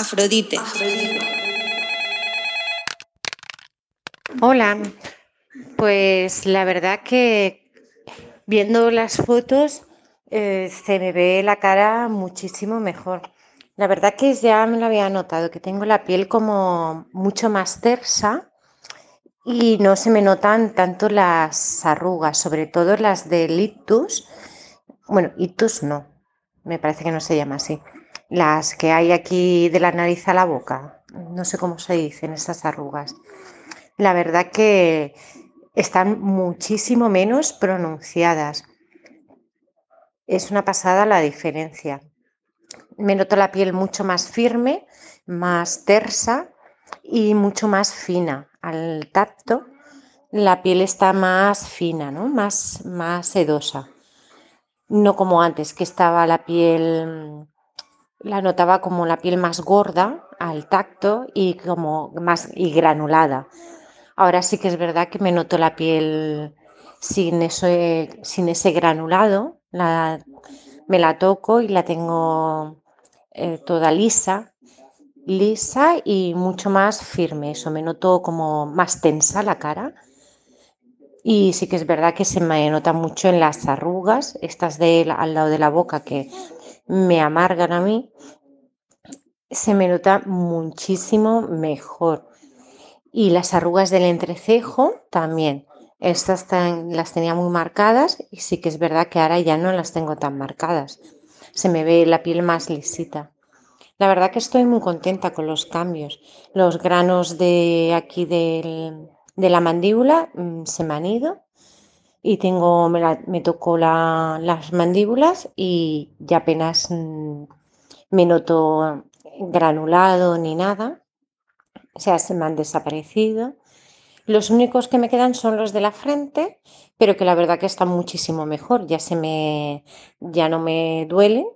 Afrodite. Hola, pues la verdad que viendo las fotos eh, se me ve la cara muchísimo mejor. La verdad que ya me lo había notado, que tengo la piel como mucho más tersa y no se me notan tanto las arrugas, sobre todo las del ictus. Bueno, ictus no, me parece que no se llama así. Las que hay aquí de la nariz a la boca, no sé cómo se dicen esas arrugas. La verdad que están muchísimo menos pronunciadas. Es una pasada la diferencia. Me noto la piel mucho más firme, más tersa y mucho más fina. Al tacto, la piel está más fina, ¿no? más, más sedosa. No como antes, que estaba la piel, la notaba como la piel más gorda al tacto y como más y granulada. Ahora sí que es verdad que me noto la piel sin, sin ese granulado, me la toco y la tengo eh, toda lisa, lisa y mucho más firme. Eso me noto como más tensa la cara. Y sí que es verdad que se me nota mucho en las arrugas, estas de al lado de la boca que me amargan a mí, se me nota muchísimo mejor. Y las arrugas del entrecejo también. Estas las tenía muy marcadas y sí que es verdad que ahora ya no las tengo tan marcadas. Se me ve la piel más lisita. La verdad que estoy muy contenta con los cambios. Los granos de aquí de la mandíbula mm, se me han ido y tengo, me, tocó las mandíbulas y ya apenas mm, me noto granulado ni nada. O sea, se me han desaparecido. Los únicos que me quedan son los de la frente, pero que la verdad que están muchísimo mejor. Ya se me, ya no me duelen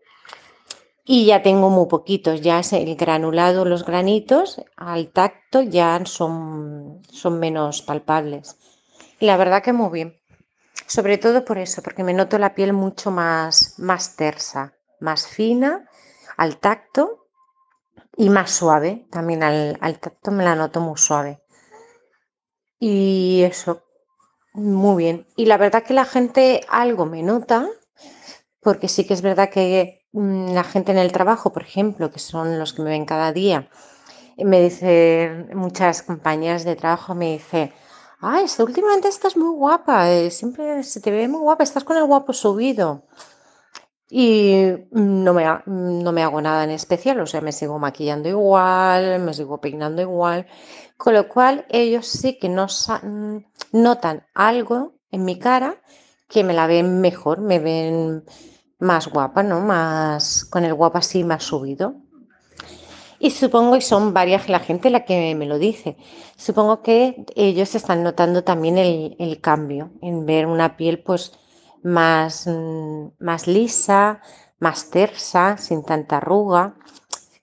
y ya tengo muy poquitos. Ya es el granulado, los granitos al tacto ya son, son menos palpables. La verdad que muy bien. Sobre todo por eso, porque me noto la piel mucho más, más tersa, más fina al tacto y más suave. También al, tacto me la noto muy suave. Y eso, muy bien. Y la verdad que la gente algo me nota, porque sí que es verdad que mm, la gente en el trabajo, por ejemplo, que son los que me ven cada día, me dicen, muchas compañeras de trabajo me dicen, ay, últimamente estás muy guapa, eh, siempre se te ve muy guapa, estás con el guapo subido y no me, no me hago nada en especial, o sea, me sigo maquillando igual, me sigo peinando igual, con lo cual ellos sí que no notan algo en mi cara que me la ven mejor, me ven más guapa, ¿no? Más con el guapo así más subido. Y supongo que son varias la gente la que me lo dice. Supongo que ellos están notando también el, el cambio en ver una piel pues más, mm, más lisa, más tersa, sin tanta arruga,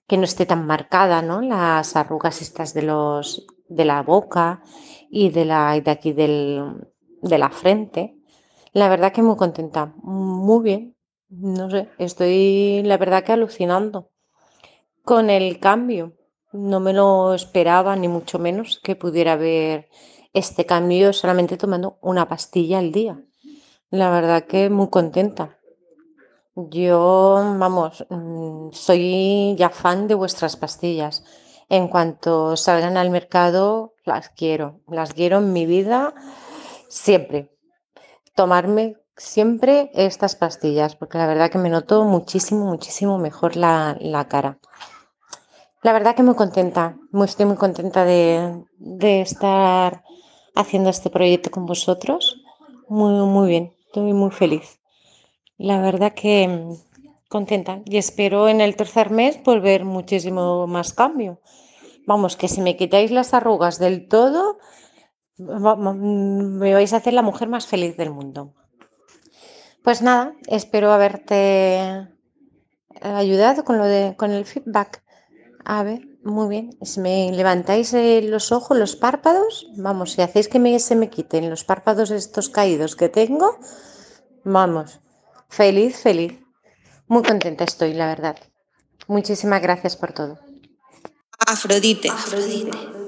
que no esté tan marcada, ¿no? Las arrugas estas de los de la boca y de la de aquí del, de la frente. La verdad que muy contenta, muy bien. No sé, estoy la verdad que alucinando con el cambio. No me lo esperaba ni mucho menos que pudiera haber este cambio solamente tomando una pastilla al día. La verdad que muy contenta. Yo, vamos, mm, soy ya fan de vuestras pastillas. En cuanto salgan al mercado, las quiero. Las quiero en mi vida siempre. Tomarme siempre estas pastillas, porque la verdad que me noto muchísimo, muchísimo mejor la, cara. La verdad que muy contenta, estoy muy contenta de, de estar haciendo este proyecto con vosotros. Muy, muy bien. Estoy muy feliz. La verdad que mm, contenta y espero en el tercer mes pues ver muchísimo más cambio. Vamos, que si me quitáis las arrugas del todo, me vais a hacer la mujer más feliz del mundo. Pues nada, espero haberte ayudado con lo de con el feedback. A ver, muy bien. Si me levantáis eh, los ojos, los párpados, vamos, si hacéis que se me quiten los párpados estos caídos que tengo, vamos, feliz, feliz. Muy contenta estoy, la verdad. Muchísimas gracias por todo. Afrodite. Afrodite.